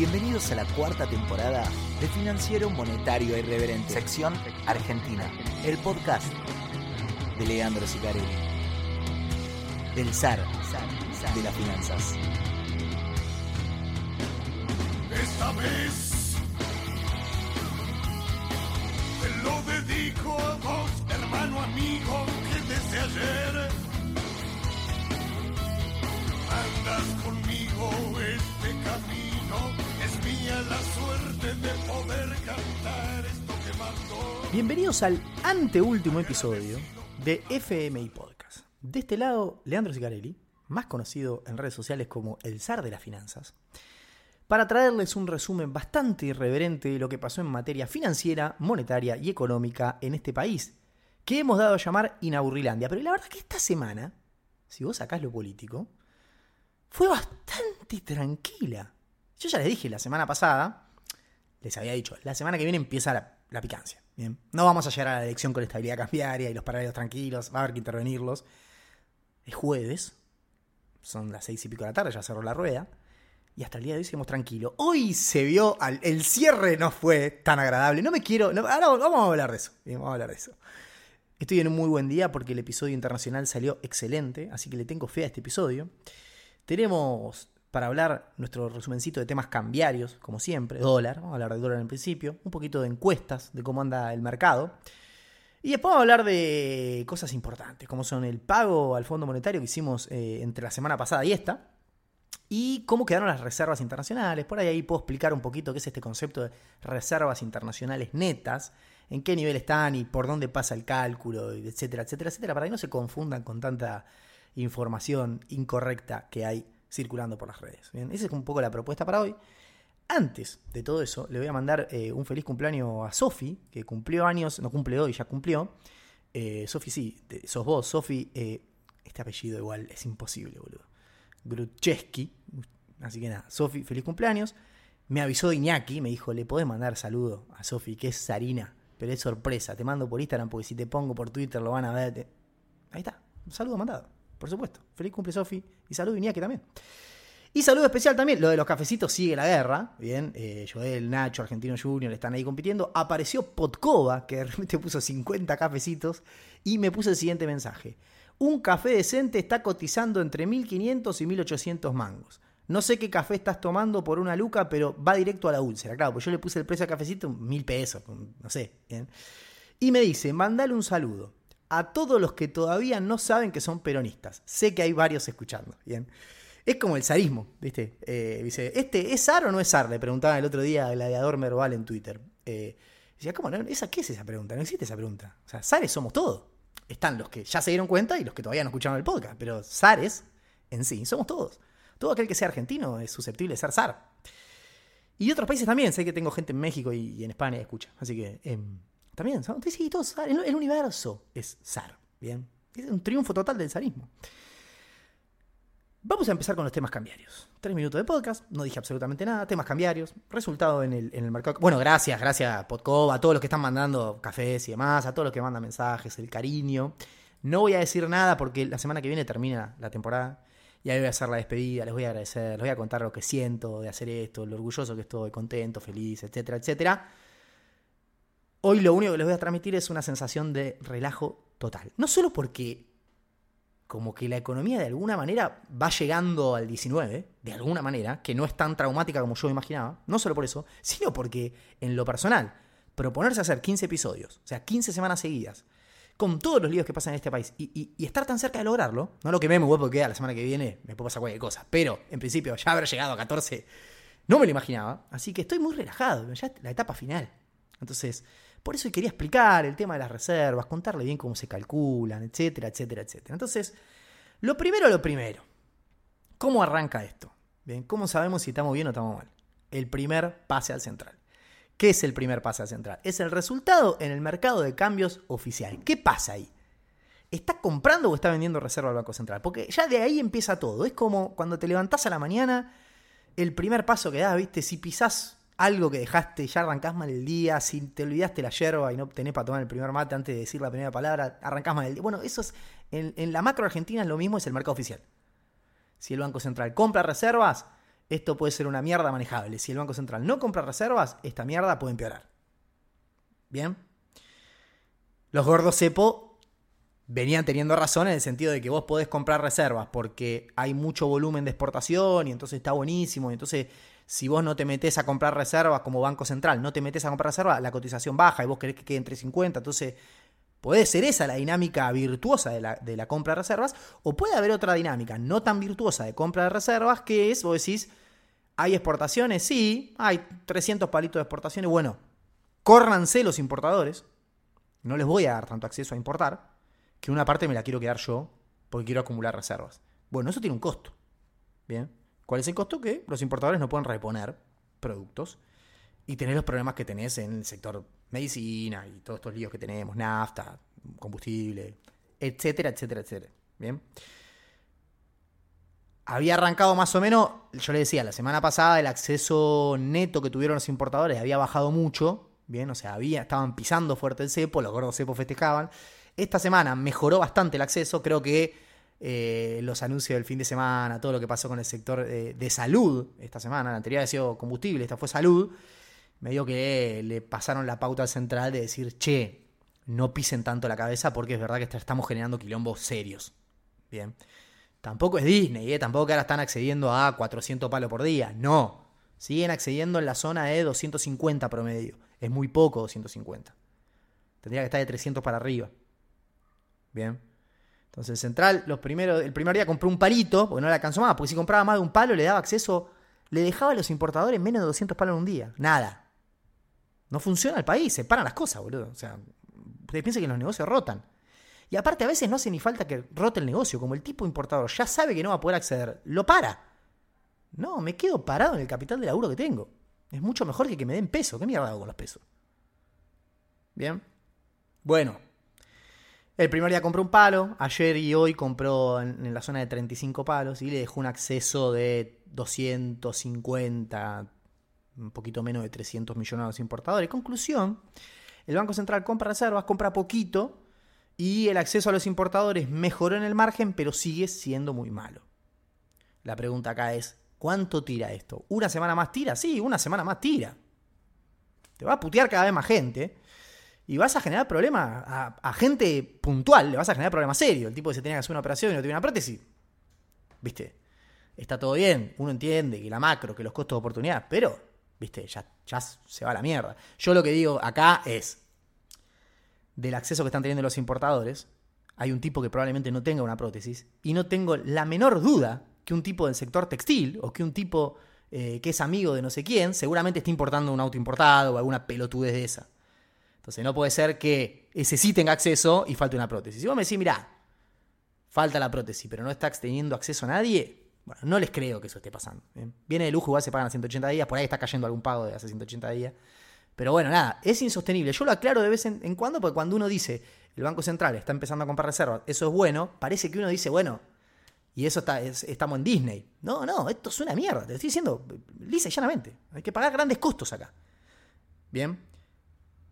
Bienvenidos a la cuarta temporada de Financiero Monetario Irreverente, sección Argentina, el podcast de Leandro Sicarelli, del zar de las finanzas. Esta vez te lo dedico a vos, hermano amigo, que desde ayer andas conmigo este camino. Es mía la suerte de poder cantar esto que mando. Bienvenidos al anteúltimo episodio de FMI Podcast. De este lado, Leandro Sicarelli, más conocido en redes sociales como el zar de las finanzas, para traerles un resumen bastante irreverente de lo que pasó en materia financiera, monetaria y económica en este país, que hemos dado a llamar Inaburrilandia. Pero la verdad que esta semana, si vos sacás lo político, fue bastante tranquila. Yo ya les dije la semana pasada, les había dicho, la semana que viene empieza la, la picancia. Bien, no vamos a llegar a la elección con estabilidad cambiaria y los paralelos tranquilos, va a haber que intervenirlos. Es jueves, son las seis y pico de la tarde, ya cerró la rueda. Y hasta el día de hoy seguimos tranquilos. Hoy se vio, el cierre no fue tan agradable. No me quiero, no- ahora vamos a hablar de eso. vamos a hablar de eso. Estoy en un muy buen día porque el episodio internacional salió excelente, así que le tengo fe a este episodio. Tenemos para hablar nuestro resumencito de temas cambiarios, como siempre, dólar, vamos a hablar de dólar en principio, un poquito de encuestas, de cómo anda el mercado. Y después vamos a hablar de cosas importantes, como son el pago al Fondo Monetario que hicimos eh, entre la semana pasada y esta, y cómo quedaron las reservas internacionales. Por ahí, ahí puedo explicar un poquito qué es este concepto de reservas internacionales netas, en qué nivel están y por dónde pasa el cálculo, etcétera, etcétera, etcétera, para que no se confundan con tanta información incorrecta que hay circulando por las redes. Bien, esa es un poco la propuesta para hoy. Antes de todo eso, le voy a mandar eh, un feliz cumpleaños a Sofi, que cumplió años, no cumple hoy, ya cumplió. Eh, Sofi, sí, sos vos, Sofi. eh, este apellido igual es imposible, boludo. Grucheski. Así que nada, Sofi, feliz cumpleaños. Me avisó Iñaki, me dijo, le podés mandar saludo a Sofi, que es Sarina, pero es sorpresa. Te mando por Instagram porque si te pongo por Twitter lo van a ver. Ahí está, un saludo mandado, por supuesto. Feliz cumple Sofi y saludo Iñaki también. Y saludo especial también, lo de los cafecitos sigue la guerra, bien, eh, Joel, Nacho, Argentino Junior están ahí compitiendo. Apareció Podkova, que de repente puso 50 cafecitos y me puso el siguiente mensaje. Un café decente está cotizando entre 1500 y 1800 mangos. No sé qué café estás tomando por una luca, pero va directo a la úlcera. Claro, pues yo le puse el precio al cafecito mil pesos, no sé. Y me dice, mandale un saludo a todos los que todavía no saben que son peronistas. Sé que hay varios escuchando. Bien. Es como el zarismo, ¿viste? Eh, dice, ¿este es zar o no es zar? Le preguntaba el otro día a Gladiador Merval en Twitter. Eh, decía, ¿cómo no? ¿Esa, ¿Qué es esa pregunta? No existe esa pregunta. O sea, zares somos todos. Están los que ya se dieron cuenta y los que todavía no escucharon el podcast. Pero zares en sí somos todos. Todo aquel que sea argentino es susceptible de ser zar. Y otros países también. Sé que tengo gente en México y, en España escucha. Así que em, también, son- sí, todos zar. El, el universo es zar. Bien. Es un triunfo total del zarismo. Vamos a empezar con los temas cambiarios. Tres minutos de podcast, no dije absolutamente nada. Temas cambiarios, resultado en el, en el mercado. Bueno, gracias, gracias a Podcoba, a todos los que están mandando cafés y demás, a todos los que mandan mensajes, el cariño. No voy a decir nada porque la semana que viene termina la temporada y ahí voy a hacer la despedida, les voy a agradecer, les voy a contar lo que siento de hacer esto, lo orgulloso que estoy, contento, feliz, etcétera, etcétera. Hoy lo único que les voy a transmitir es una sensación de relajo total. No solo porque como que la economía de alguna manera va llegando al 19, de alguna manera, que no es tan traumática como yo imaginaba, no solo por eso, sino porque en lo personal, proponerse hacer 15 episodios, o sea, 15 semanas seguidas, con todos los líos que pasan en este país, y, estar tan cerca de lograrlo, no lo que me muy porque queda la semana que viene, me puede pasar cualquier cosa, pero en principio ya haber llegado a 14, no me lo imaginaba, así que estoy muy relajado, ya la etapa final. Entonces, por eso quería explicar el tema de las reservas, contarle bien cómo se calculan, etcétera, etcétera, etcétera. Entonces, lo primero, lo primero. ¿Cómo arranca esto? Bien, ¿cómo sabemos si estamos bien o estamos mal? El primer pase al central. ¿Qué es el primer pase al central? Es el resultado en el mercado de cambios oficial. ¿Qué pasa ahí? ¿Está comprando o está vendiendo reserva al Banco Central? Porque ya de ahí empieza todo. Es como cuando te levantás a la mañana, el primer paso que das, ¿viste? Si pisás algo que dejaste, ya arrancás mal el día, si te olvidaste la yerba y no tenés para tomar el primer mate antes de decir la primera palabra, arrancás mal el día. Bueno, eso es, en, en la macro argentina es lo mismo, es el mercado oficial. Si el Banco Central compra reservas, esto puede ser una mierda manejable. Si el Banco Central no compra reservas, esta mierda puede empeorar. Bien. Los gordos cepo venían teniendo razón en el sentido de que vos podés comprar reservas porque hay mucho volumen de exportación y entonces está buenísimo. Y entonces, si vos no te metés a comprar reservas como Banco Central, no te metés a comprar reservas, la cotización baja y vos querés que quede entre 50. Entonces, puede ser esa la dinámica virtuosa de la, de la compra de reservas. O puede haber otra dinámica no tan virtuosa de compra de reservas que es, vos decís, ¿hay exportaciones? Sí, hay 300 palitos de exportaciones. Bueno, córranse los importadores. No les voy a dar tanto acceso a importar que una parte me la quiero quedar yo porque quiero acumular reservas. Bueno, eso tiene un costo. Bien. ¿Cuál es el costo? Que los importadores no pueden reponer productos y tener los problemas que tenés en el sector medicina y todos estos líos que tenemos, nafta, combustible, etcétera, etcétera, etcétera. Bien. Había arrancado más o menos, yo le decía, la semana pasada el acceso neto que tuvieron los importadores había bajado mucho, bien, o sea, había, estaban pisando fuerte el cepo, los gordos cepos festejaban, esta semana mejoró bastante el acceso, creo que eh, los anuncios del fin de semana, todo lo que pasó con el sector eh, de salud esta semana, la anterior había sido combustible, esta fue salud, medio que le pasaron la pauta al central de decir, che, no pisen tanto la cabeza porque es verdad que estamos generando quilombos serios. Bien. Tampoco es Disney, ¿eh? tampoco que ahora están accediendo a 400 palos por día. No. Siguen accediendo en la zona de 250 promedio. Es muy poco 250. Tendría que estar de 300 para arriba. Bien. Entonces, Central, los primeros, el primer día compró un palito, porque no le alcanzó más, porque si compraba más de un palo le daba acceso, le dejaba a los importadores menos de 200 palos en un día. Nada. No funciona el país, se paran las cosas, boludo. O sea, ustedes piensan que los negocios rotan. Y aparte a veces no hace ni falta que rote el negocio, como el tipo importador ya sabe que no va a poder acceder, lo para. No, me quedo parado en el capital de laburo que tengo. Es mucho mejor que que me den peso. ¿Qué mierda hago con los pesos? Bien. Bueno, el primer día compró un palo, ayer y hoy compró en, la zona de 35 palos y le dejó un acceso de 250, un poquito menos de 300 millones a los importadores. Conclusión, el Banco Central compra reservas, compra poquito y el acceso a los importadores mejoró en el margen, pero sigue siendo muy malo. La pregunta acá es, ¿cuánto tira esto? ¿Una semana más tira? Sí, una semana más tira. Te va a putear cada vez más gente y vas a generar problemas a, gente puntual, le vas a generar problemas serios. El tipo que se tenía que hacer una operación y no tiene una prótesis. ¿Viste? Está todo bien, uno entiende que la macro, que los costos de oportunidad, pero, ¿viste? Ya, se va a la mierda. Yo lo que digo acá es, del acceso que están teniendo los importadores, hay un tipo que probablemente no tenga una prótesis, y no tengo la menor duda que un tipo del sector textil, o que un tipo eh, que es amigo de no sé quién, seguramente esté importando un auto importado o alguna pelotudez de esa. Entonces no puede ser que ese sí tenga acceso y falte una prótesis. Si vos me decís, mirá, falta la prótesis, pero no está teniendo acceso a nadie, bueno, no les creo que eso esté pasando. Viene de lujo, igual se pagan a 180 días, por ahí está cayendo algún pago de hace 180 días. Pero bueno, nada, es insostenible. Yo lo aclaro de vez en, cuando, porque cuando uno dice, el Banco Central está empezando a comprar reservas, eso es bueno, parece que uno dice, bueno, y eso está, estamos en Disney. No, no, esto es una mierda, te estoy diciendo lisa y llanamente. Hay que pagar grandes costos acá. Bien.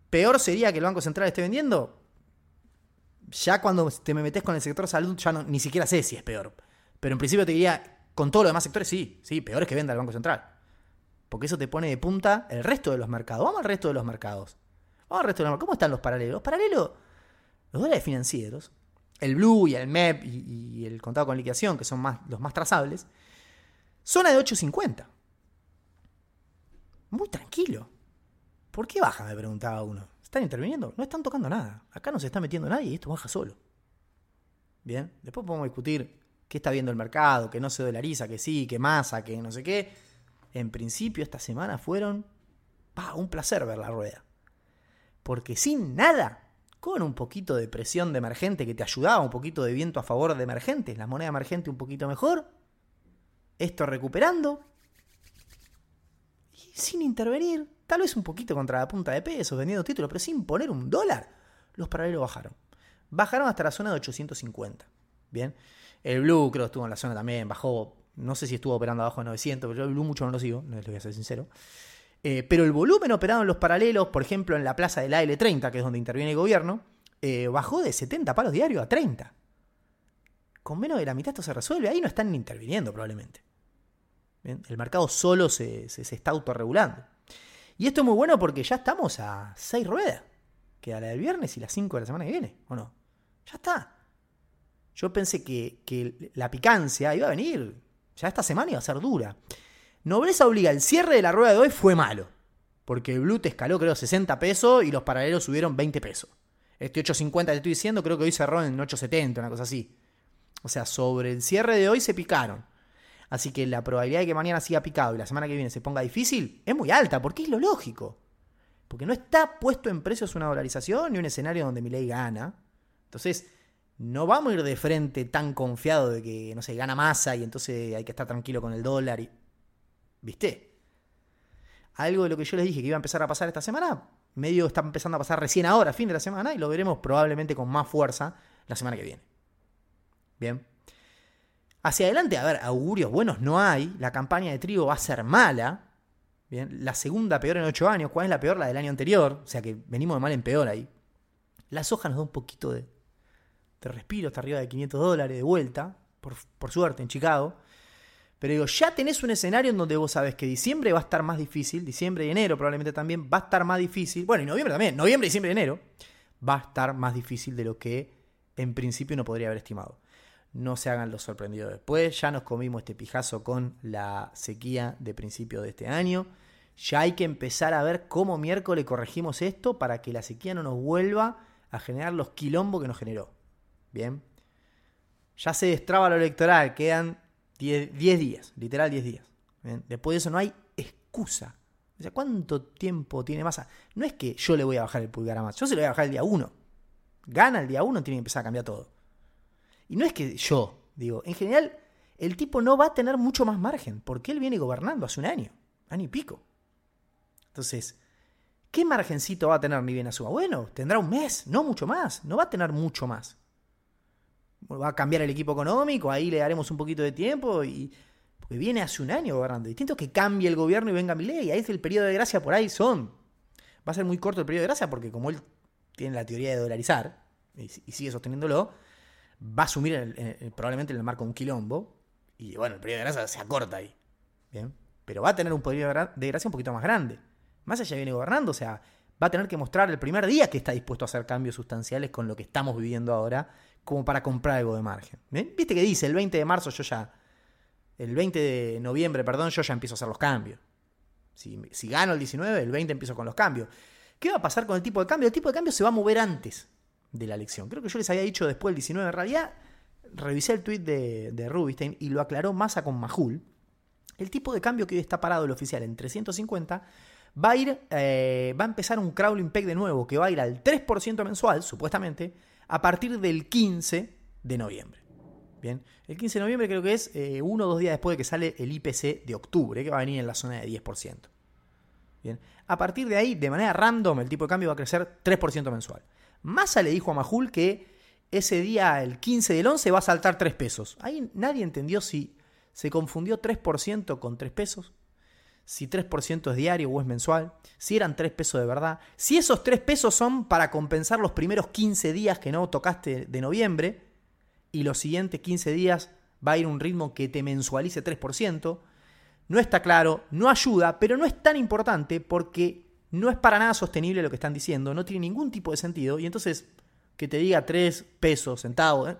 Peor sería que el Banco Central esté vendiendo. Ya cuando te me metes con el sector salud, ya ni siquiera sé si es peor. Pero en principio te diría, con todos los demás sectores, sí, sí, peor es que venda el Banco Central. Porque eso te pone de punta el resto de los mercados. Vamos al resto de los mercados. Vamos al resto de los mercados. ¿Cómo están los paralelos? Los paralelos, los dólares financieros, el Blue y el MEP y, el contado con liquidación, que son los más trazables, zona de 8.50. Muy tranquilo. ¿Por qué baja? Me preguntaba uno. ¿Están interviniendo? No están tocando nada. Acá no se está metiendo nadie y esto baja solo. Bien, después podemos discutir qué está viendo el mercado, que no se dolariza, que sí, que masa, que no sé qué. En principio, esta semana fueron un placer ver la rueda. Porque sin nada, con un poquito de presión de emergente que te ayudaba, un poquito de viento a favor de emergentes, la moneda emergente un poquito mejor, esto recuperando, y sin intervenir, Tal vez un poquito contra la punta de peso, vendiendo títulos, pero sin poner un dólar, los paralelos bajaron. Bajaron hasta la zona de 850. Bien. El Blue creo estuvo en la zona también, bajó, no sé si estuvo operando abajo de 900, pero yo el Blue mucho no lo sigo, les voy a ser sincero. Eh, pero el volumen operado en los paralelos, por ejemplo en la plaza del AL30, que es donde interviene el gobierno, eh, bajó de 70 palos diarios a 30. Con menos de la mitad esto se resuelve, ahí no están interviniendo probablemente. El mercado solo se, se, está autorregulando. Y esto es muy bueno porque ya estamos a seis ruedas. Queda la del viernes y las 5 de la semana que viene, ¿o no? Ya está. Yo pensé que, que, la picancia iba a venir. Ya esta semana iba a ser dura. Nobleza obliga, el cierre de la rueda de hoy fue malo. Porque el Blue te escaló, creo, 60 pesos y los paralelos subieron 20 pesos. Este 8.50 te estoy diciendo, creo que hoy cerró en 8.70, una cosa así. O sea, sobre el cierre de hoy se picaron. Así que la probabilidad de que mañana siga picado y la semana que viene se ponga difícil es muy alta, porque es lo lógico. Porque no está puesto en precios una dolarización ni un escenario donde mi ley gana. Entonces, no vamos a ir de frente tan confiado de que, no sé, gana masa y entonces hay que estar tranquilo con el dólar. Y... ¿Viste? Algo de lo que yo les dije que iba a empezar a pasar esta semana, medio está empezando a pasar recién ahora, fin de la semana, y lo veremos probablemente con más fuerza la semana que viene. Bien. Hacia adelante, a ver, augurios buenos no hay. La campaña de trigo va a ser mala. Bien. La segunda peor en ocho años. ¿Cuál es la peor? La del año anterior. O sea que venimos de mal en peor ahí. La soja nos da un poquito de, de respiro, hasta arriba de 500 dólares de vuelta. Por, por suerte, en Chicago. Pero digo, ya tenés un escenario en donde vos sabés que diciembre va a estar más difícil, diciembre y enero probablemente también va a estar más difícil, bueno, y noviembre también, noviembre, diciembre y enero, va a estar más difícil de lo que en principio no podría haber estimado. No se hagan los sorprendidos después, ya nos comimos este pijazo con la sequía de principio de este año, ya hay que empezar a ver cómo miércoles corregimos esto para que la sequía no nos vuelva a generar los quilombos que nos generó. Bien, ya se destraba lo electoral, quedan 10, días, literal 10 días. Después de eso no hay excusa. O sea, ¿cuánto tiempo tiene masa? No es que yo le voy a bajar el pulgar a Massa, yo se lo voy a bajar el día 1. Gana el día 1, tiene que empezar a cambiar todo. Y no es que yo, digo, en general, el tipo no va a tener mucho más margen, porque él viene gobernando hace un año, año y pico. Entonces, ¿qué margencito va a tener mi bien a suma? Bueno, tendrá un mes, no mucho más, no va a tener mucho más va a cambiar el equipo económico, ahí le daremos un poquito de tiempo y porque viene hace un año gobernando. Distinto que cambie el gobierno y venga mi ley, ahí es el periodo de gracia por ahí son. Va a ser muy corto el periodo de gracia porque como él tiene la teoría de dolarizar y, sigue sosteniéndolo, va a asumir probablemente en el marco un quilombo y bueno, el periodo de gracia se acorta ahí. Bien, pero va a tener un periodo de gracia un poquito más grande. Más allá viene gobernando, o sea, va a tener que mostrar el primer día que está dispuesto a hacer cambios sustanciales con lo que estamos viviendo ahora como para comprar algo de margen. ¿Viste que dice? El 20 de marzo yo ya, el 20 de noviembre, perdón, yo ya empiezo a hacer los cambios. Si, si gano el 19, el 20 empiezo con los cambios. ¿Qué va a pasar con el tipo de cambio? El tipo de cambio se va a mover antes de la elección. Creo que yo les había dicho después del 19. En realidad, revisé el tweet de, de Rubinstein y lo aclaró Massa con Majul. El tipo de cambio que hoy está parado el oficial en 350 va a ir, eh, va a empezar un crawling peg de nuevo que va a ir al 3% mensual, supuestamente, a partir del 15 de noviembre. Bien, el 15 de noviembre creo que es eh, uno o dos días después de que sale el IPC de octubre, que va a venir en la zona de 10%. Bien, a partir de ahí, de manera random, el tipo de cambio va a crecer 3% mensual. Massa le dijo a Majul que ese día, el 15 del 11, va a saltar 3 pesos. Ahí nadie entendió si se confundió 3% con 3 pesos si 3% es diario o es mensual, si eran 3 pesos de verdad, si esos 3 pesos son para compensar los primeros 15 días que no tocaste de noviembre y los siguientes 15 días va a ir un ritmo que te mensualice 3%, no está claro, no ayuda, pero no es tan importante porque no es para nada sostenible lo que están diciendo, no tiene ningún tipo de sentido y entonces que te diga 3 pesos centavos, ¿eh?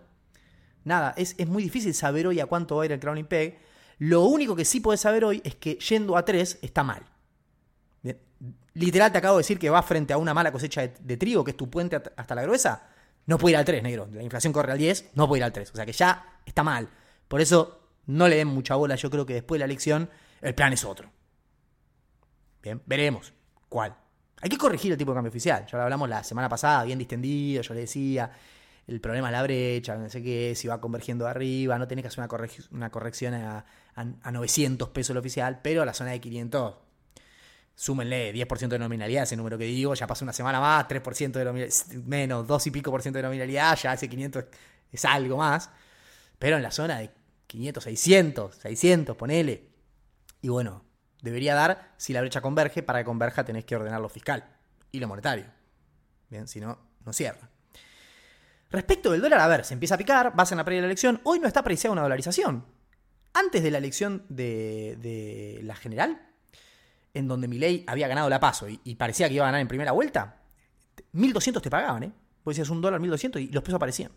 nada, es, es, muy difícil saber hoy a cuánto va a ir el Crowning Peg lo único que sí puedes saber hoy es que yendo a 3 está mal. Literal te acabo de decir que va frente a una mala cosecha de, trigo, que es tu puente hasta la gruesa. No puede ir al 3, negro. La inflación corre al 10, no puede ir al 3. O sea que ya está mal. Por eso no le den mucha bola. Yo creo que después de la elección el plan es otro. Bien, veremos cuál. Hay que corregir el tipo de cambio oficial. Ya lo hablamos la semana pasada, bien distendido. Yo le decía, el problema es la brecha, no sé qué, si va convergiendo arriba, no tenés que hacer una, corrección a, a, 900 pesos el oficial, pero a la zona de 500, súmenle 10% de nominalidad, ese número que digo, ya pasa una semana más, 3% de nominalidad, menos 2 y pico por ciento de nominalidad, ya ese 500 es algo más, pero en la zona de 500, 600, 600, ponele. Y bueno, debería dar si la brecha converge, para que converja tenés que ordenar lo fiscal y lo monetario. Bien, si no, no cierra. Respecto del dólar, a ver, se empieza a picar, vas en la previa de la elección, hoy no está apreciada una dolarización. antes de la elección de, de la general, en donde Milei había ganado la paso y, parecía que iba a ganar en primera vuelta, 1.200 te pagaban, ¿eh? Vos decías un dólar, 1.200 y los pesos aparecían.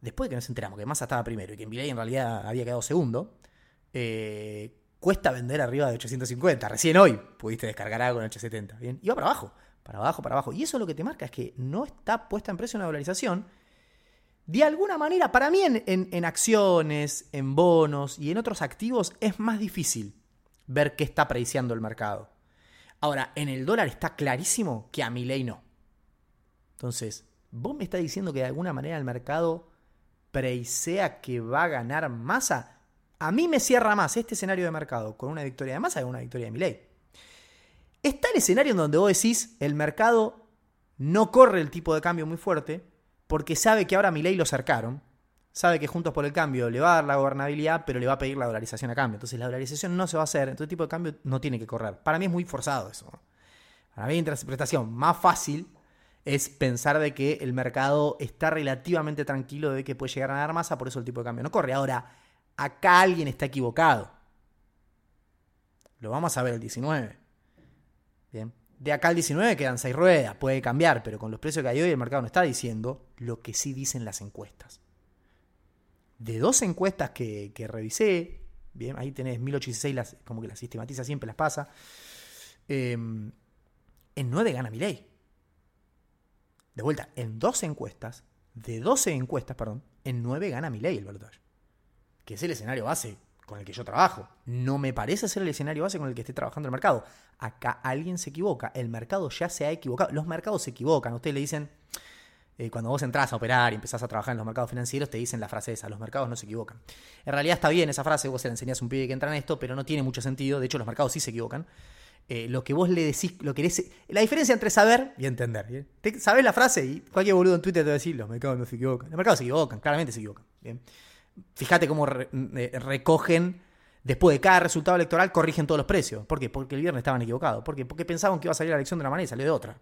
Después de que nos enteramos que Massa estaba primero y que Milei en realidad había quedado segundo, eh, cuesta vender arriba de 850. Recién hoy pudiste descargar algo en 870. ¿bien? Y va para abajo, para abajo, para abajo. Y eso lo que te marca es que no está puesta en precio una dolarización. De alguna manera, para mí en, en, acciones, en bonos y en otros activos es más difícil ver qué está prediciando el mercado. Ahora, en el dólar está clarísimo que a mi ley no. Entonces, vos me estás diciendo que de alguna manera el mercado preisea que va a ganar masa. A mí me cierra más este escenario de mercado con una victoria de masa que una victoria de mi ley. Está el escenario en donde vos decís el mercado no corre el tipo de cambio muy fuerte porque sabe que ahora mi ley lo cercaron sabe que Juntos por el Cambio le va a dar la gobernabilidad, pero le va a pedir la dolarización a cambio. Entonces la dolarización no se va a hacer, entonces el tipo de cambio no tiene que correr. Para mí es muy forzado eso. Para mí la interpretación más fácil es pensar de que el mercado está relativamente tranquilo de que puede llegar a ganar masa, por eso el tipo de cambio no corre. Ahora, acá alguien está equivocado. Lo vamos a ver el 19. Bien. De acá al 19 quedan 6 ruedas, puede cambiar, pero con los precios que hay hoy el mercado no está diciendo lo que sí dicen las encuestas de dos encuestas que, que, revisé, bien, ahí tenés 1816, las, como que las sistematiza siempre, las pasa, eh, en 9 gana Milei. De vuelta, en dos encuestas, de 12 encuestas, perdón, en 9 gana Milei el balotaje. Que es el escenario base con el que yo trabajo. No me parece ser el escenario base con el que esté trabajando el mercado. Acá alguien se equivoca. El mercado ya se ha equivocado. Los mercados se equivocan. Ustedes le dicen, eh, cuando vos entras a operar y empezás a trabajar en los mercados financieros, te dicen la frase esa, los mercados no se equivocan. En realidad está bien esa frase, vos se la enseñás a un pibe que entra en esto, pero no tiene mucho sentido, de hecho los mercados sí se equivocan. Eh, lo que vos le decís, lo querés, la diferencia entre saber y entender. ¿bien? Sabés la frase y cualquier boludo en Twitter te va a decir, los mercados no se equivocan. Los mercados se equivocan, claramente se equivocan. ¿bien? Fíjate cómo eh, recogen, después de cada resultado electoral, corrigen todos los precios. ¿Por qué? Porque el viernes estaban equivocados. ¿Por qué? Porque pensaban que iba a salir la elección de una manera y salió de otra.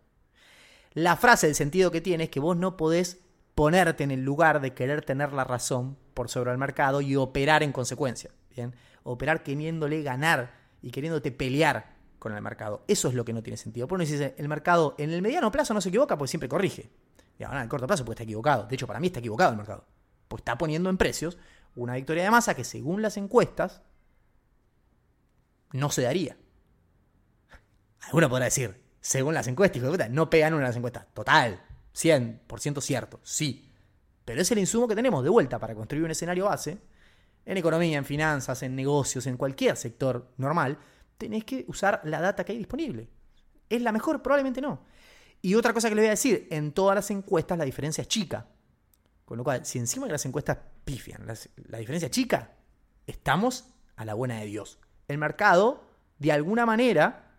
La frase, el sentido que tiene es que vos no podés ponerte en el lugar de querer tener la razón por sobre el mercado y operar en consecuencia. ¿bien? Operar queriéndole ganar y queriéndote pelear con el mercado. Eso es lo que no tiene sentido. Por eso dice, el mercado en el mediano plazo no se equivoca porque siempre corrige. Y ahora en el corto plazo puede estar equivocado. De hecho, para mí está equivocado el mercado. Pues está poniendo en precios una victoria de masa que según las encuestas no se daría. Alguno podrá decir, según las encuestas, no pegan una de las encuestas. Total, 100% cierto, sí. Pero es el insumo que tenemos de vuelta para construir un escenario base. En economía, en finanzas, en negocios, en cualquier sector normal, tenés que usar la data que hay disponible. ¿Es la mejor? Probablemente no. Y otra cosa que le voy a decir, en todas las encuestas la diferencia es chica. Con lo cual, si encima de las encuestas pifian, las, la diferencia chica, estamos a la buena de Dios. El mercado, de alguna manera,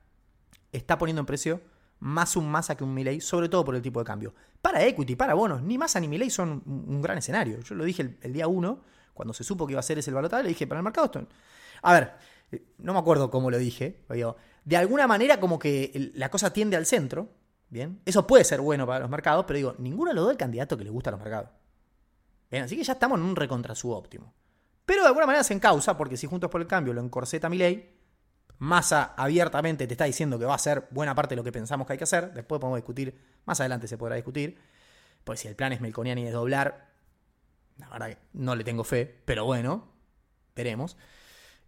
está poniendo en precio más un masa que un Milei, sobre todo por el tipo de cambio. Para equity, para bonos, ni masa ni Milei son un, gran escenario. Yo lo dije el, día 1, cuando se supo que iba a ser ese el balotaje, le dije, para el mercado esto... A ver, no me acuerdo cómo lo dije, pero de alguna manera como que la cosa tiende al centro, ¿bien? Eso puede ser bueno para los mercados, pero digo, ninguno lo da el candidato que le gusta a los mercados. Bien, así que ya estamos en un recontra óptimo. Pero de alguna manera se encausa, porque si Juntos por el Cambio lo encorseta a Milei, Massa abiertamente te está diciendo que va a ser buena parte de lo que pensamos que hay que hacer. Después podemos discutir, más adelante se podrá discutir. Pues si el plan es Melconian y desdoblar, la verdad que no le tengo fe, pero bueno, veremos.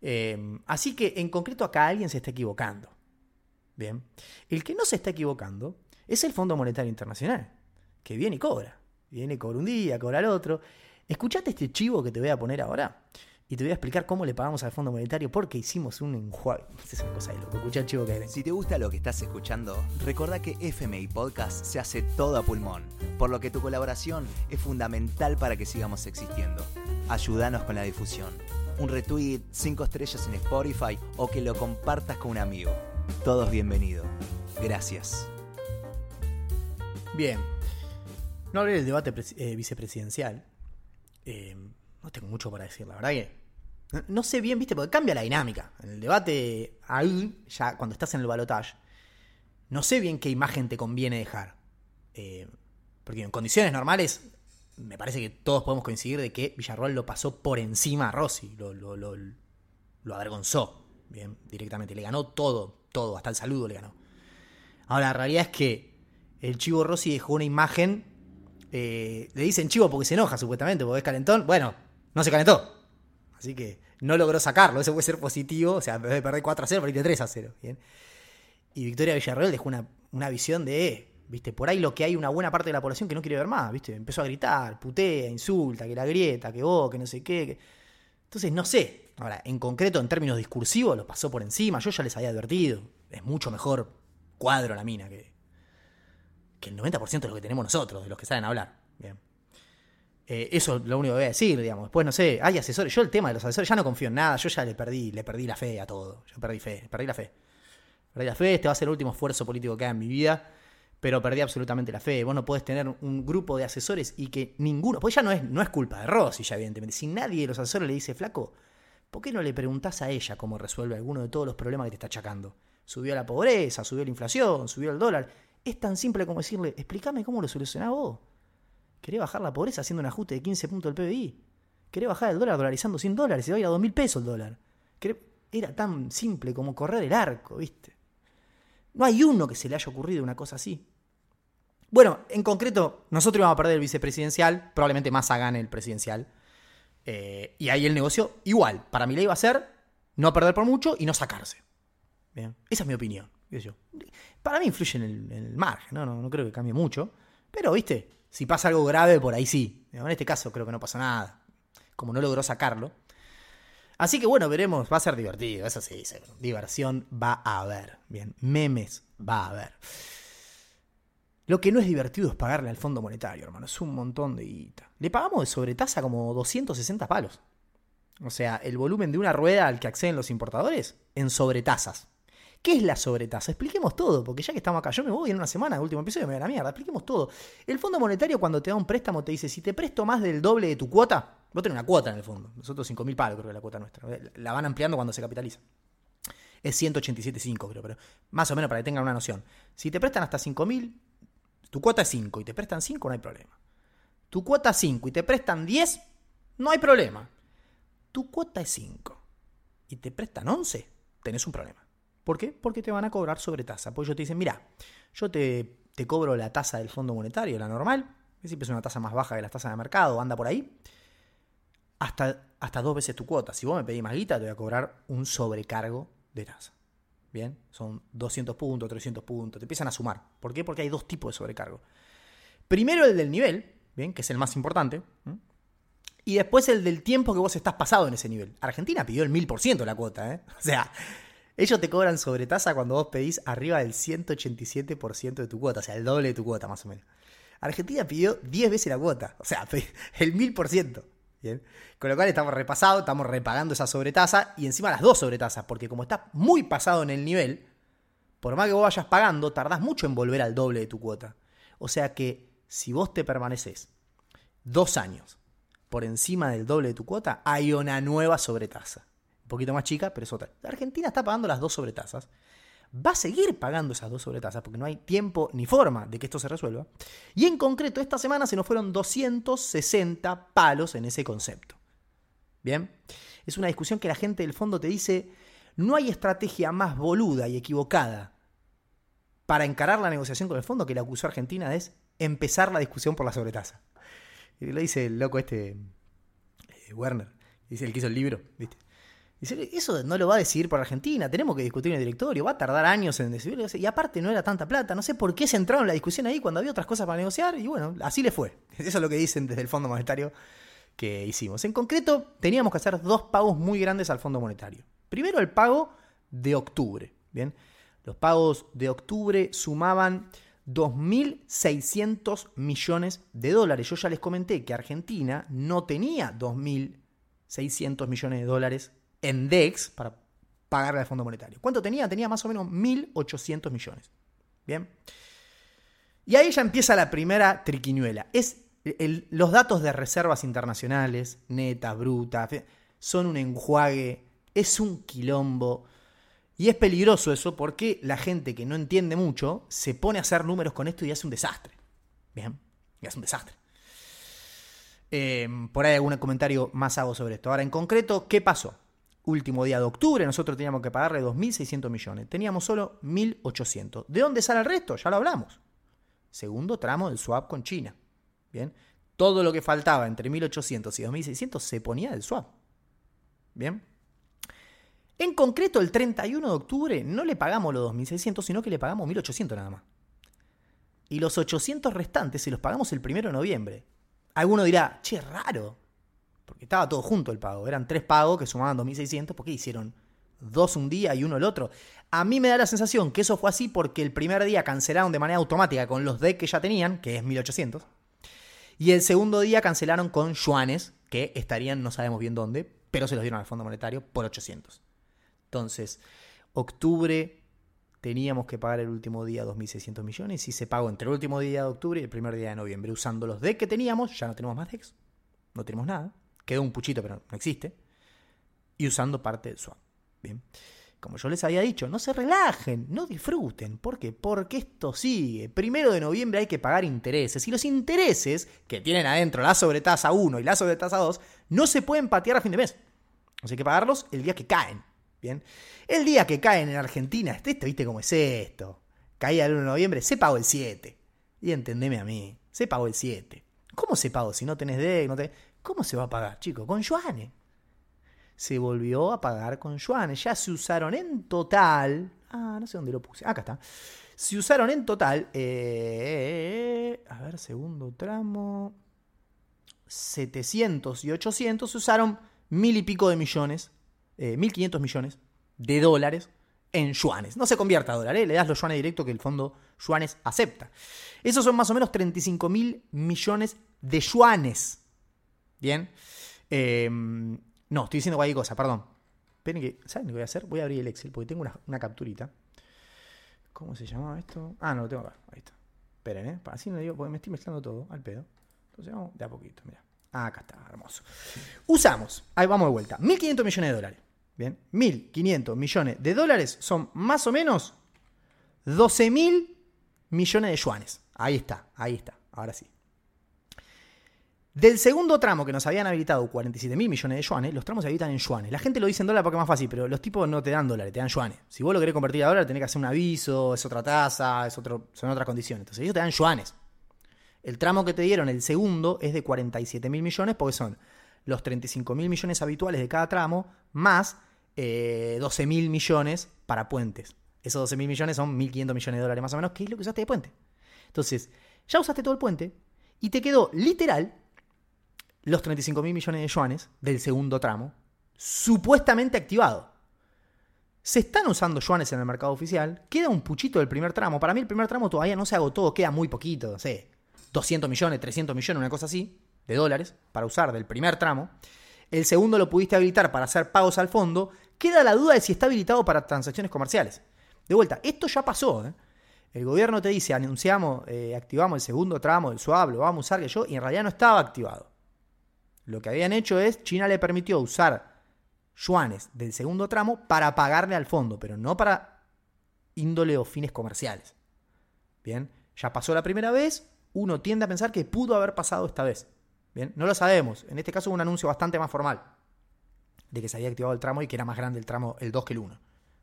Eh, así que en concreto acá alguien se está equivocando. Bien. El que no se está equivocando es el Fondo Monetario Internacional, que viene y cobra. Viene, cobra un día, cobra el otro. Escuchate este chivo que te voy a poner ahora y te voy a explicar cómo le pagamos al Fondo Monetario porque hicimos un enjuague. Esta es una cosa de loco. Escucha el chivo que hay. Si te gusta lo que estás escuchando, recordá que FMI Podcast se hace todo a pulmón, por lo que tu colaboración es fundamental para que sigamos existiendo. Ayúdanos con la difusión. Un retweet, 5 estrellas en Spotify o que lo compartas con un amigo. Todos bienvenidos. Gracias. Bien. No hablé del debate eh, vicepresidencial. Eh, no tengo mucho para decir, la verdad que no sé bien, viste, porque cambia la dinámica. En el debate, ahí, ya cuando estás en el balotage, no sé bien qué imagen te conviene dejar. Eh, porque en condiciones normales me parece que todos podemos coincidir de que Villarroel lo pasó por encima a Rossi, lo, avergonzó, directamente, le ganó todo, todo, hasta el saludo le ganó. Ahora, la realidad es que el Chivo Rossi dejó una imagen, eh, le dicen Chivo porque se enoja supuestamente, porque es calentón, bueno, no se calentó, así que no logró sacarlo, eso puede ser positivo, o sea, en vez de perder 4 a 0, perdiste 3 a 0, bien. Y Victoria Villarreal dejó una, una visión de, viste, por ahí lo que hay una buena parte de la población que no quiere ver más, viste, empezó a gritar, putea, insulta, que la grieta, que vos, que no sé qué. Entonces, no sé. Ahora, en concreto, en términos discursivos, lo pasó por encima. Yo ya les había advertido. Es mucho mejor cuadro la mina que, que el 90% de lo que tenemos nosotros, de los que saben hablar. Bien. Eh, eso es lo único que voy a decir, digamos. Después, no sé, hay asesores. Yo el tema de los asesores ya no confío en nada. Yo ya le perdí, le perdí la fe a todo. Yo perdí fe, perdí la fe. Perdí la fe, este va a ser el último esfuerzo político que haga en mi vida pero perdí absolutamente la fe. Vos no podés tener un grupo de asesores y que ninguno, pues ya no es, no es culpa de Rossi, ya evidentemente. Si nadie de los asesores le dice, flaco, ¿por qué no le preguntás a ella cómo resuelve alguno de todos los problemas que te está achacando? Subió la pobreza, subió la inflación, subió el dólar. Es tan simple como decirle, explícame cómo lo solucionás vos. ¿Querés bajar la pobreza haciendo un ajuste de 15 puntos del PBI? ¿Querés bajar el dólar dolarizando 100 dólares? Se va a ir a 2 mil pesos el dólar. Era tan simple como correr el arco, ¿viste? No hay uno que se le haya ocurrido una cosa así. Bueno, en concreto, nosotros íbamos a perder el vicepresidencial, probablemente Massa gane el presidencial. Eh, y ahí el negocio, igual, para mi ley va a ser no perder por mucho y no sacarse. Esa es mi opinión. Para mí influye en el, margen, ¿no? ¿no? creo que cambie mucho. Pero, viste, si pasa algo grave, por ahí sí. En este caso creo que no pasa nada. Como no logró sacarlo. Así que bueno, veremos, va a ser divertido, eso sí, diversión va a haber. Bien, memes va a haber. Lo que no es divertido es pagarle al Fondo Monetario, hermano. Es un montón de guita. Le pagamos de sobretasa como 260 palos. O sea, el volumen de una rueda al que acceden los importadores en sobretasas. ¿Qué es la sobretasa? Expliquemos todo, porque ya que estamos acá, yo me voy en una semana, el último episodio me voy a la mierda. Expliquemos todo. El Fondo Monetario, cuando te da un préstamo, te dice: si te presto más del doble de tu cuota, vos tenés una cuota en el fondo. Nosotros 5.000 palos, creo que la cuota nuestra. La van ampliando cuando se capitaliza. Es 187.5, creo, pero más o menos para que tengan una noción. Si te prestan hasta 5.000, tu cuota es 5 y te prestan 5, no hay problema. Tu cuota es 5 y te prestan 10, no hay problema. Tu cuota es 5 y te prestan 11, tenés un problema. ¿Por qué? Porque te van a cobrar sobre tasa. Pues ellos te dicen, mira, yo te, te cobro la tasa del Fondo Monetario, la normal, que siempre es una tasa más baja que las tasas de mercado, anda por ahí, hasta, hasta dos veces tu cuota. Si vos me pedís más guita, te voy a cobrar un sobrecargo de tasa. Bien, son 200 puntos, 300 puntos, te empiezan a sumar. ¿Por qué? Porque hay dos tipos de sobrecargo. Primero el del nivel, bien, que es el más importante, y después el del tiempo que vos estás pasado en ese nivel. Argentina pidió el 1000% de la cuota, ¿eh? O sea, ellos te cobran sobretasa cuando vos pedís arriba del 187% de tu cuota, o sea, el doble de tu cuota más o menos. Argentina pidió 10 veces la cuota, o sea, el 1000%. Con lo cual estamos repasados, estamos repagando esa sobretasa y encima las dos sobretasas, porque como estás muy pasado en el nivel, por más que vos vayas pagando, tardás mucho en volver al doble de tu cuota. O sea que si vos te permaneces dos años por encima del doble de tu cuota, hay una nueva sobretasa. Poquito más chica, pero es otra. Argentina está pagando las dos sobretasas va a seguir pagando esas dos sobretasas porque no hay tiempo ni forma de que esto se resuelva. Y en concreto, esta semana se nos fueron 260 palos en ese concepto. Bien, es una discusión que la gente del fondo te dice, no hay estrategia más boluda y equivocada para encarar la negociación con el fondo que la acusó Argentina es empezar la discusión por la sobretasa. Y lo dice el loco este eh, Werner, dice el que hizo el libro, ¿viste? Eso no lo va a decidir por Argentina, tenemos que discutir en el directorio, va a tardar años en decidirlo. Y aparte no era tanta plata, no sé por qué se entraron en la discusión ahí cuando había otras cosas para negociar. Y bueno, así le fue. Eso es lo que dicen desde el Fondo Monetario que hicimos. En concreto, teníamos que hacer dos pagos muy grandes al Fondo Monetario. Primero, el pago de octubre. Bien, los pagos de octubre sumaban 2.600 millones de dólares. Yo ya les comenté que Argentina no tenía 2.600 millones de dólares en DEX para pagarle al Fondo Monetario. ¿Cuánto tenía? Tenía más o menos 1.800 millones. Bien. Y ahí ya empieza la primera triquiñuela. Es los datos de reservas internacionales, netas, brutas, son un enjuague, es un quilombo. Y es peligroso eso porque la gente que no entiende mucho se pone a hacer números con esto y hace un desastre. Bien, y hace un desastre. Eh, por ahí algún comentario más hago sobre esto. Ahora, en concreto, ¿qué pasó? Último día de octubre, nosotros teníamos que pagarle 2.600 millones. Teníamos solo 1.800. ¿De dónde sale el resto? Ya lo hablamos. Segundo tramo del swap con China. Bien. Todo lo que faltaba entre 1.800 y 2.600 se ponía del swap. Bien. En concreto, el 31 de octubre no le pagamos los 2.600, sino que le pagamos 1.800 nada más. Y los 800 restantes se los pagamos el 1 de noviembre. Alguno dirá, che, raro. Porque estaba todo junto el pago. Eran tres pagos que sumaban 2.600. ¿Por qué hicieron dos un día y uno el otro? A mí me da la sensación que eso fue así porque el primer día cancelaron de manera automática con los decks que ya tenían, que es 1.800. Y el segundo día cancelaron con yuanes, que estarían no sabemos bien dónde, pero se los dieron al Fondo Monetario por 800. Entonces, octubre teníamos que pagar el último día 2.600 millones y se pagó entre el último día de octubre y el primer día de noviembre usando los decks que teníamos, ya no tenemos más decks, no tenemos nada, quedó un puchito pero no existe, y usando parte del swap. Bien. Como yo les había dicho, no se relajen, no disfruten. ¿Por qué? Porque esto sigue. Primero de noviembre hay que pagar intereses. Y los intereses que tienen adentro la sobretasa 1 y la sobretasa 2 no se pueden patear a fin de mes. hay que pagarlos el día que caen. Bien. El día que caen en Argentina, esto, ¿viste cómo es esto? Caía el 1 de noviembre, se pagó el 7. Y entendeme a mí, se pagó el 7. ¿Cómo se pagó si no tenés D? No ¿Cómo se va a pagar, chicos? Con yuanes. Se volvió a pagar con yuanes. Ya se usaron en total. Ah, no sé dónde lo puse. Acá está. Se usaron en total. Eh, a ver, segundo tramo. 700 y 800 se usaron mil y pico de millones 1.500 eh, millones de dólares en yuanes. No se convierta a dólares, ¿eh? le das los yuanes directo que el fondo yuanes acepta. Esos son más o menos 35 mil millones de yuanes. Bien. Em, no, estoy diciendo cualquier cosa, perdón. Esperen que, ¿saben lo que voy a hacer? Voy a abrir el Excel porque tengo una, capturita. ¿Cómo se llamaba esto? Ah, no, lo tengo acá. Ahí está. Esperen, ¿eh? Así no digo, porque me estoy mezclando todo al pedo. Entonces vamos de a poquito, mira. acá está, hermoso. Usamos, ahí vamos de vuelta, 1.500 millones de dólares. Bien, 1.500 millones de dólares son más o menos 12.000 millones de yuanes. Ahí está, ahí está, ahora sí. Del segundo tramo que nos habían habilitado 47 mil millones de yuanes, los tramos se habilitan en yuanes. La gente lo dice en dólar porque es más fácil, pero los tipos no te dan dólares, te dan yuanes. Si vos lo querés convertir a dólar, tenés que hacer un aviso, es otra tasa, es otro, son otras condiciones. Entonces ellos te dan yuanes. El tramo que te dieron, el segundo, es de 47 mil millones porque son los 35 mil millones habituales de cada tramo más 12 eh, mil millones para puentes. Esos 12 mil millones son 1.500 millones de dólares más o menos, que es lo que usaste de puente. Entonces, ya usaste todo el puente y te quedó literal los 35 mil millones de yuanes del segundo tramo, supuestamente activado. Se están usando yuanes en el mercado oficial, queda un puchito del primer tramo. Para mí el primer tramo todavía no se agotó, queda muy poquito, no sé, 200 millones, 300 millones, una cosa así, de dólares para usar del primer tramo. El segundo lo pudiste habilitar para hacer pagos al fondo. Queda la duda de si está habilitado para transacciones comerciales. De vuelta, esto ya pasó. ¿eh? El gobierno te dice, anunciamos, eh, activamos el segundo tramo del swap, lo vamos a usar que yo, y en realidad no estaba activado. Lo que habían hecho es, China le permitió usar yuanes del segundo tramo para pagarle al fondo, pero no para índole o fines comerciales. Bien, ya pasó la primera vez, uno tiende a pensar que pudo haber pasado esta vez. Bien, no lo sabemos. En este caso un anuncio bastante más formal de que se había activado el tramo y que era más grande el tramo el 2 que el 1.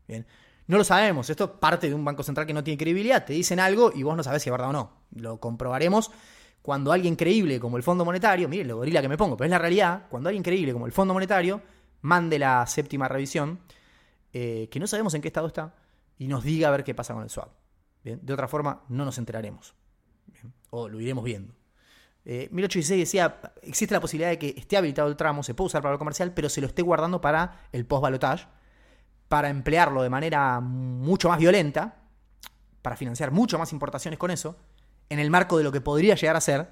Bien, no lo sabemos. Esto es parte de un banco central que no tiene credibilidad. Te dicen algo y vos no sabés si es verdad o no. Lo comprobaremos cuando alguien creíble como el Fondo Monetario, miren lo gorila que me pongo, pero es la realidad, cuando alguien creíble como el Fondo Monetario mande la séptima revisión, eh, que no sabemos en qué estado está, y nos diga a ver qué pasa con el swap. De otra forma, no nos enteraremos. O lo iremos viendo. Eh, 1816 decía, existe la posibilidad de que esté habilitado el tramo, se puede usar para lo comercial, pero se lo esté guardando para el post-balotage, para emplearlo de manera mucho más violenta, para financiar mucho más importaciones con eso, en el marco de lo que podría llegar a ser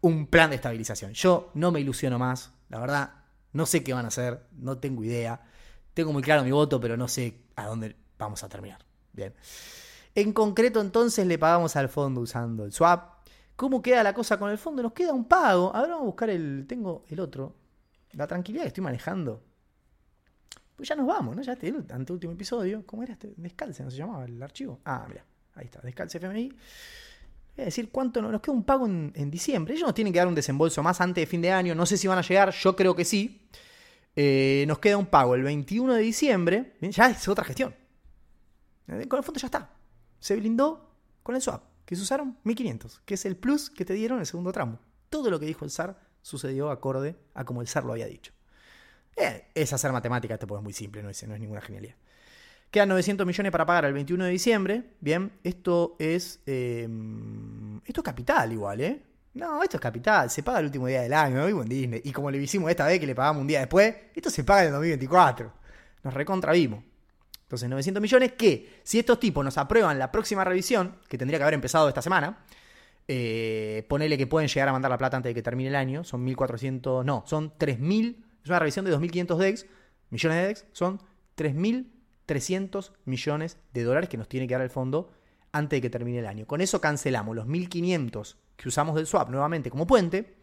un plan de estabilización. Yo no me ilusiono más, la verdad, no sé qué van a hacer, no tengo idea. Tengo muy claro mi voto, pero no sé a dónde vamos a terminar. Bien. En concreto, entonces le pagamos al fondo usando el swap. ¿Cómo queda la cosa con el fondo? Nos queda un pago. Ahora vamos a buscar el. Tengo el otro. La tranquilidad que estoy manejando. Pues ya nos vamos, ¿no? Ya este ante último episodio. ¿Cómo era este? Descalce, ¿no se llamaba el archivo? Ah, mira. Ahí está. Descalce FMI. Es decir, ¿cuánto nos queda un pago en, diciembre? Ellos nos tienen que dar un desembolso más antes de fin de año. No sé si van a llegar, yo creo que sí. Eh, nos queda un pago el 21 de diciembre. Ya es otra gestión. Eh, con el fondo ya está. Se blindó con el swap. Que se usaron 1500, que es el plus que te dieron en el segundo tramo. Todo lo que dijo el SAR sucedió acorde a como el SAR lo había dicho. Eh, es hacer matemáticas, este pues es muy simple, no es ninguna genialidad. Quedan 900 millones para pagar el 21 de diciembre. Bien, esto es. Em, esto es capital igual, ¿eh? No, esto es capital. Se paga el último día del año. Vivo en Disney. Y como le hicimos esta vez que le pagamos un día después, esto se paga en el 2024. Nos recontravimos. Entonces, 900 millones que, si estos tipos nos aprueban la próxima revisión, que tendría que haber empezado esta semana, eh, ponele que pueden llegar a mandar la plata antes de que termine el año, son 1.400, no, son 3.000, es una revisión de 2.500 DEX, millones de DEX, son 3.300 millones de dólares que nos tiene que dar el fondo antes de que termine el año. Con eso cancelamos los 1.500 que usamos del swap nuevamente como puente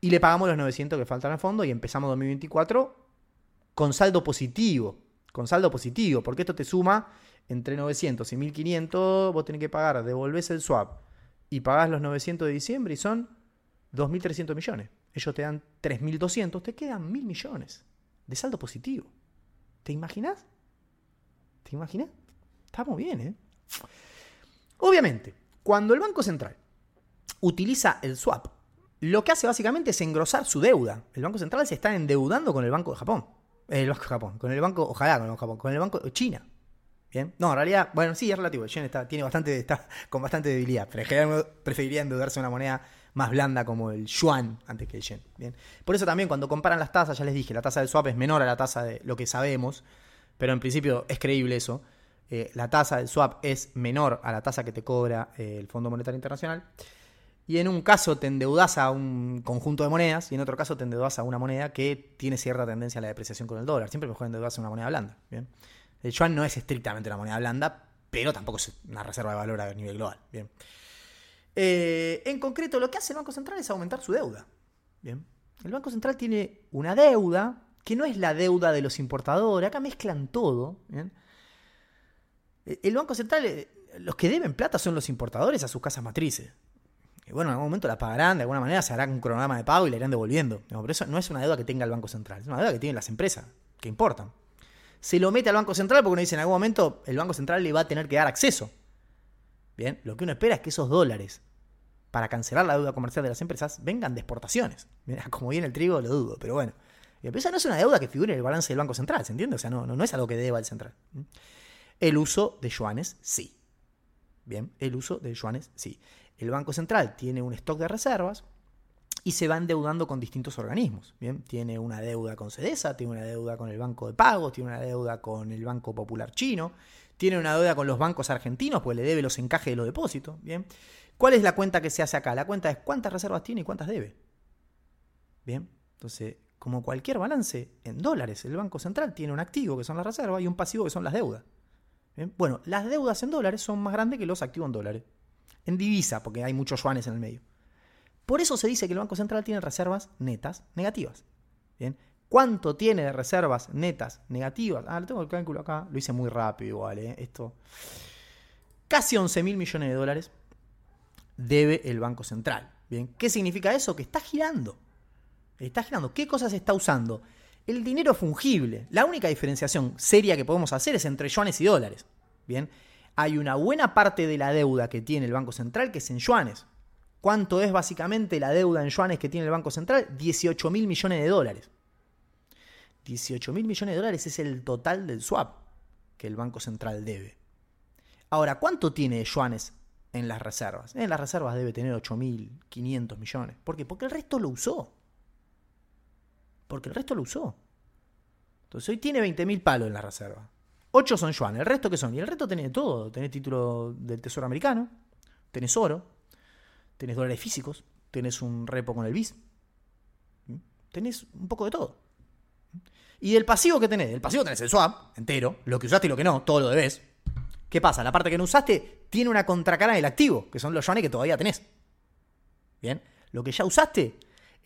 y le pagamos los 900 que faltan al fondo y empezamos 2024 con saldo positivo, con saldo positivo, porque esto te suma entre 900 y 1500, vos tenés que pagar, devolvés el swap y pagás los 900 de diciembre y son 2.300 millones. Ellos te dan 3.200, te quedan 1.000 millones de saldo positivo. ¿Te imaginas? ¿Te imaginas? Estamos bien, ¿eh? Obviamente, cuando el Banco Central utiliza el swap, lo que hace básicamente es engrosar su deuda. El Banco Central se está endeudando con el Banco de Japón. El Banco de Japón, con el Banco, ojalá con el Japón, con el Banco de China. Bien. No, en realidad, bueno, sí, es relativo. El yen está, tiene bastante, está con bastante debilidad. Preferiría endeudarse una moneda más blanda como el yuan antes que el yen. Bien. Por eso también cuando comparan las tasas, ya les dije, la tasa del swap es menor a la tasa de lo que sabemos, pero en principio es creíble eso. Eh, la tasa del swap es menor a la tasa que te cobra eh, el Fondo Monetario Internacional. Y en un caso te endeudas a un conjunto de monedas y en otro caso te endeudas a una moneda que tiene cierta tendencia a la depreciación con el dólar. Siempre mejor endeudarse a una moneda blanda. ¿bien? El yuan no es estrictamente una moneda blanda, pero tampoco es una reserva de valor a nivel global. Bien. Eh, en concreto, lo que hace el Banco Central es aumentar su deuda. Bien. El Banco Central tiene una deuda que no es la deuda de los importadores. Acá mezclan todo. ¿bien? El Banco Central, eh, los que deben plata son los importadores a sus casas matrices. Y bueno, en algún momento la pagarán, de alguna manera se hará un cronograma de pago y la irán devolviendo. pero eso no es una deuda que tenga el Banco Central, es una deuda que tienen las empresas, que importan se lo mete al Banco Central porque uno dice en algún momento el Banco Central le va a tener que dar acceso. Bien, lo que uno espera es que esos dólares para cancelar la deuda comercial de las empresas vengan de exportaciones. Mira, como viene el trigo, lo dudo, pero bueno. Y esa no es una deuda que figure en el balance del Banco Central, ¿se entiende? O sea, no, no, no es algo que deba el central. El uso de yuanes, sí. Bien, el uso de yuanes, sí. El Banco Central tiene un stock de reservas y se va endeudando con distintos organismos. ¿bien? Tiene una deuda con CEDESA, tiene una deuda con el Banco de Pagos, tiene una deuda con el Banco Popular Chino, tiene una deuda con los bancos argentinos, pues le debe los encajes de los depósitos. ¿bien? ¿Cuál es la cuenta que se hace acá? La cuenta es cuántas reservas tiene y cuántas debe. Bien, entonces, como cualquier balance en dólares, el Banco Central tiene un activo que son las reservas y un pasivo que son las deudas. Bueno, las deudas en dólares son más grandes que los activos en dólares. En divisa, porque hay muchos yuanes en el medio. Por eso se dice que el Banco Central tiene reservas netas negativas. ¿Cuánto tiene de reservas netas negativas? Ah, lo tengo el cálculo acá. Lo hice muy rápido igual, ¿eh? Esto. Casi 11 mil millones de dólares debe el Banco Central. Bien. ¿Qué significa eso? Que está girando. Está girando. ¿Qué cosas está usando? El dinero fungible. La única diferenciación seria que podemos hacer es entre yuanes y dólares. Bien. Hay una buena parte de la deuda que tiene el Banco Central que es en yuanes. ¿Cuánto es básicamente la deuda en yuanes que tiene el Banco Central? 18 mil millones de dólares. 18 mil millones de dólares es el total del swap que el Banco Central debe. Ahora, ¿cuánto tiene yuanes en las reservas? En las reservas debe tener 8.500 millones. ¿Por qué? Porque el resto lo usó. Porque el resto lo usó. Entonces hoy tiene 20.000 palos en la reserva. 8 son yuanes. ¿El resto qué son? Y el resto tiene todo. Tenés título del Tesoro americano. Tenés oro tenés dólares físicos, tenés un repo con el BIS, tenés un poco de todo. Y del pasivo que tenés, del pasivo tenés el swap entero, lo que usaste y lo que no, todo lo debes. ¿Qué pasa? La parte que no usaste tiene una contracara del activo, que son los yuanes que todavía tenés. Bien, lo que ya usaste,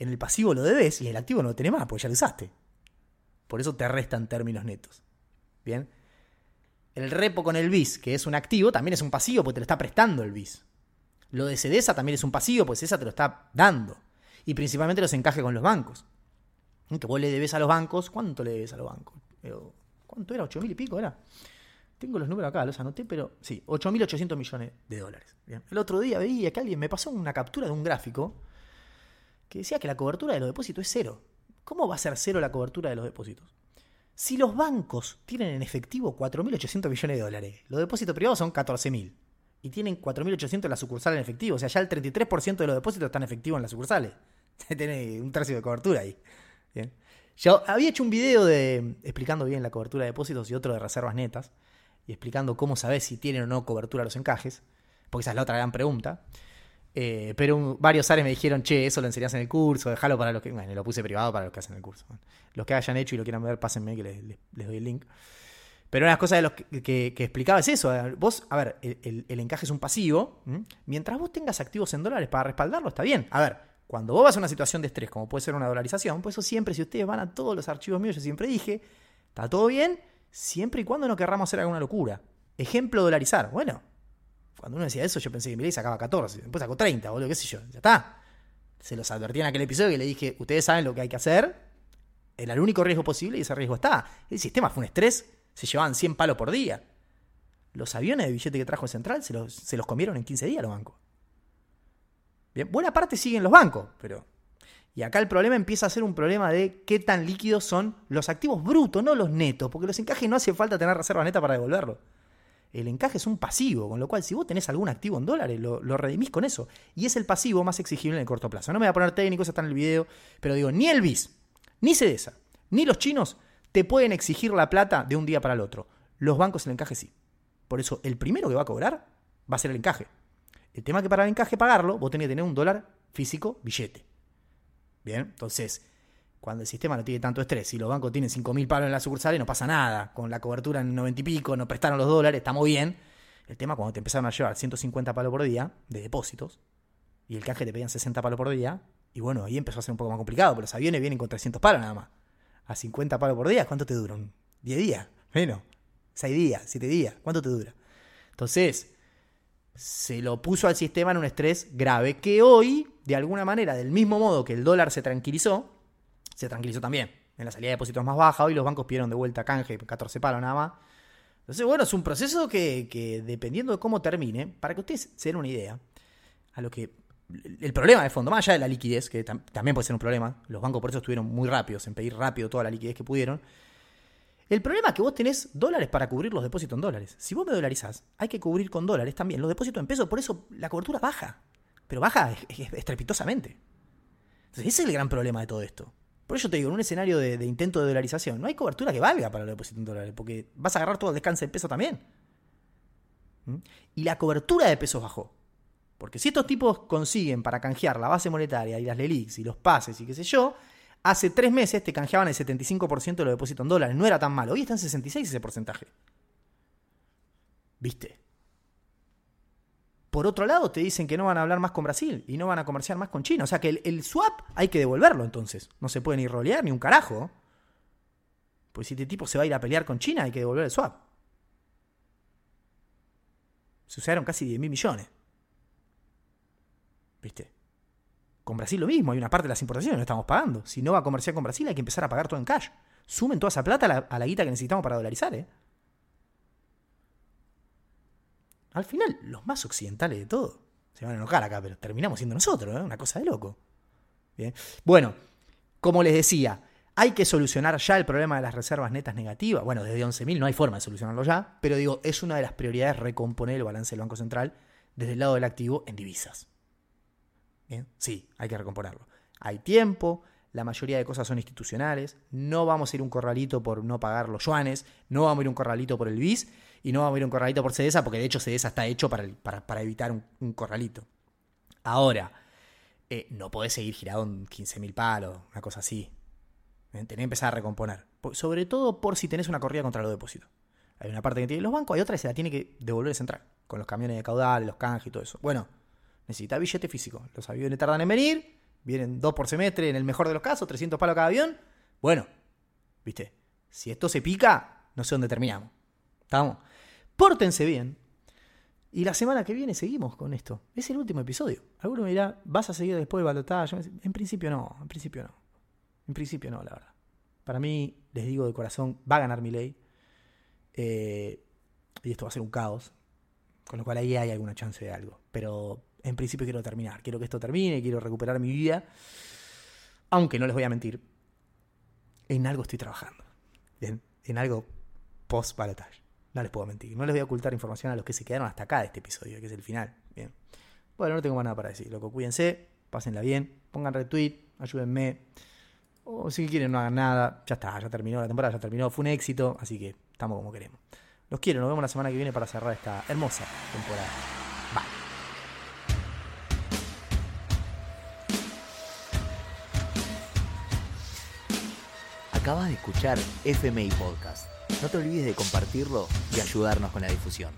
en el pasivo lo debes y en el activo no lo tenés más, porque ya lo usaste. Por eso te restan términos netos. Bien, el repo con el BIS, que es un activo, también es un pasivo porque te lo está prestando el BIS. Lo de Cedesa también es un pasivo, pues Cedesa te lo está dando. Y principalmente los encajes con los bancos. Que vos le debes a los bancos. ¿Cuánto le debes a los bancos? ¿Cuánto era? ¿8 mil y pico era? Tengo los números acá, los anoté, pero sí, 8.800 millones de dólares. El otro día veía que alguien me pasó una captura de un gráfico que decía que la cobertura de los depósitos es cero. ¿Cómo va a ser cero la cobertura de los depósitos? Si los bancos tienen en efectivo 4.800 millones de dólares, los depósitos privados son 14.000 y tienen 4.800 en la sucursal en efectivo, o sea, ya el 33% de los depósitos están efectivos en las sucursales. Tiene un tercio de cobertura ahí. Yo había hecho un video de, explicando bien la cobertura de depósitos y otro de reservas netas, y explicando cómo sabes si tienen o no cobertura los encajes, porque esa es la otra gran pregunta. Eh, pero varios áreas me dijeron, che, eso lo enseñás en el curso, déjalo para los que. Bueno, lo puse privado para los que hacen el curso. los que hayan hecho y lo quieran ver, pásenme que les, doy el link. Pero una de las cosas de los que, explicaba es eso. Vos, a ver, el, encaje es un pasivo. Mientras vos tengas activos en dólares para respaldarlo, está bien. A ver, cuando vos vas a una situación de estrés, como puede ser una dolarización, pues eso siempre, si ustedes van a todos los archivos míos, yo siempre dije, está todo bien, siempre y cuando no querramos hacer alguna locura. Ejemplo, dolarizar. Bueno, cuando uno decía eso, yo pensé que mi ley sacaba 14, después sacó 30, boludo, qué sé yo, ya está. Se los advertí en aquel episodio que le dije, ustedes saben lo que hay que hacer, era el único riesgo posible y ese riesgo está. El sistema fue un estrés, se llevaban 100 palos por día. Los aviones de billete que trajo Central se los, se los comieron en 15 días los bancos. Bien, buena parte siguen los bancos, pero... Y acá el problema empieza a ser un problema de qué tan líquidos son los activos brutos, no los netos, porque los encajes no hace falta tener reserva neta para devolverlo el encaje es un pasivo, con lo cual si vos tenés algún activo en dólares, lo, redimís con eso. Y es el pasivo más exigible en el corto plazo. No me voy a poner técnico, eso está en el video, pero digo, ni el BIS, ni CEDESA, ni los chinos te pueden exigir la plata de un día para el otro. Los bancos el encaje sí. Por eso el primero que va a cobrar va a ser el encaje. El tema es que para el encaje pagarlo, vos tenés que tener un dólar físico billete. Bien, entonces cuando el sistema no tiene tanto estrés y los bancos tienen 5.000 palos en las sucursales, no pasa nada. Con la cobertura en 90 y pico, nos prestaron los dólares, estamos bien. El tema cuando te empezaron a llevar 150 palos por día de depósitos y el canje te pedían 60 palos por día, y bueno, ahí empezó a ser un poco más complicado, pero los aviones vienen con 300 palos nada más. A 50 palos por día, ¿cuánto te duran? ¿10 días? Menos. 6 días, 7 días, ¿cuánto te dura? Entonces, se lo puso al sistema en un estrés grave que hoy, de alguna manera, del mismo modo que el dólar se tranquilizó, se tranquilizó también. En la salida de depósitos más baja, hoy los bancos pidieron de vuelta canje, 14 palos nada más. Entonces, bueno, es un proceso que, dependiendo de cómo termine, para que ustedes se den una idea, a lo que el problema de fondo, más allá de la liquidez, que también puede ser un problema, los bancos por eso estuvieron muy rápidos en pedir rápido toda la liquidez que pudieron. El problema es que vos tenés dólares para cubrir los depósitos en dólares. Si vos me dolarizás, hay que cubrir con dólares también los depósitos en pesos, por eso la cobertura baja. Pero baja estrepitosamente. Entonces, ese es el gran problema de todo esto. Por eso te digo, en un escenario de, intento de dolarización, no hay cobertura que valga para los depósitos en dólares, porque vas a agarrar todo el descanso de peso también. ¿Mm? Y la cobertura de pesos bajó. Porque si estos tipos consiguen para canjear la base monetaria y las LELIX y los pases y qué sé yo, hace tres meses te canjeaban el 75% de los depósitos en dólares. No era tan malo. Hoy está en 66 ese porcentaje. ¿Viste? Por otro lado, te dicen que no van a hablar más con Brasil y no van a comerciar más con China. O sea que el, swap hay que devolverlo entonces. No se puede ni rolear ni un carajo. Pues si este tipo se va a ir a pelear con China, hay que devolver el swap. Se usaron casi 10 mil millones. ¿Viste? Con Brasil lo mismo, hay una parte de las importaciones que no estamos pagando. Si no va a comerciar con Brasil, hay que empezar a pagar todo en cash. Sumen toda esa plata a la, a la guita que necesitamos para dolarizar, ¿eh? Al final, los más occidentales de todo se van a enojar acá, pero terminamos siendo nosotros, ¿eh? una cosa de loco. Bien. Bueno, como les decía, hay que solucionar ya el problema de las reservas netas negativas. Bueno, desde 11.000 no hay forma de solucionarlo ya, pero digo, es una de las prioridades recomponer el balance del Banco Central desde el lado del activo en divisas. Bien, sí, hay que recomponerlo. Hay tiempo, la mayoría de cosas son institucionales, no vamos a ir un corralito por no pagar los yuanes, no vamos a ir un corralito por el BIS, y no vamos a ir un corralito por CEDESA, porque de hecho CEDESA está hecho para, para, evitar un, corralito. Ahora, eh, no podés seguir girado en 15.000 palos, una cosa así. ¿Eh? Tenés que empezar a recomponer. Sobre todo por si tenés una corrida contra los depósitos. Hay una parte que tiene los bancos, hay otra que se la tiene que devolver el central, con los camiones de caudal, los canjes y todo eso. Bueno, necesita billete físico. Los aviones tardan en venir, vienen dos por semestre en el mejor de los casos, 300 palos cada avión. Bueno, viste, si esto se pica, no sé dónde terminamos. ¿Estamos? Pórtense bien. Y la semana que viene seguimos con esto. Es el último episodio. Alguno me dirá, ¿vas a seguir después de balotaje? En principio no, en principio no. En principio no, la verdad. Para mí, les digo de corazón, va a ganar mi ley. Eh, y esto va a ser un caos. Con lo cual ahí hay alguna chance de algo. Pero en principio quiero terminar. Quiero que esto termine, quiero recuperar mi vida. Aunque no les voy a mentir, en algo estoy trabajando. En, en algo post balotaje. No les puedo mentir. No les voy a ocultar información a los que se quedaron hasta acá de este episodio, que es el final. Bien. Bueno, no tengo más nada para decir. Loco, cuídense, pásenla bien, pongan retweet, ayúdenme. O si quieren, no hagan nada. Ya está, ya terminó la temporada, ya terminó. Fue un éxito, así que estamos como queremos. Los quiero, nos vemos la semana que viene para cerrar esta hermosa temporada. Bye. Acabas de escuchar FMI Podcast. No te olvides de compartirlo y ayudarnos con la difusión.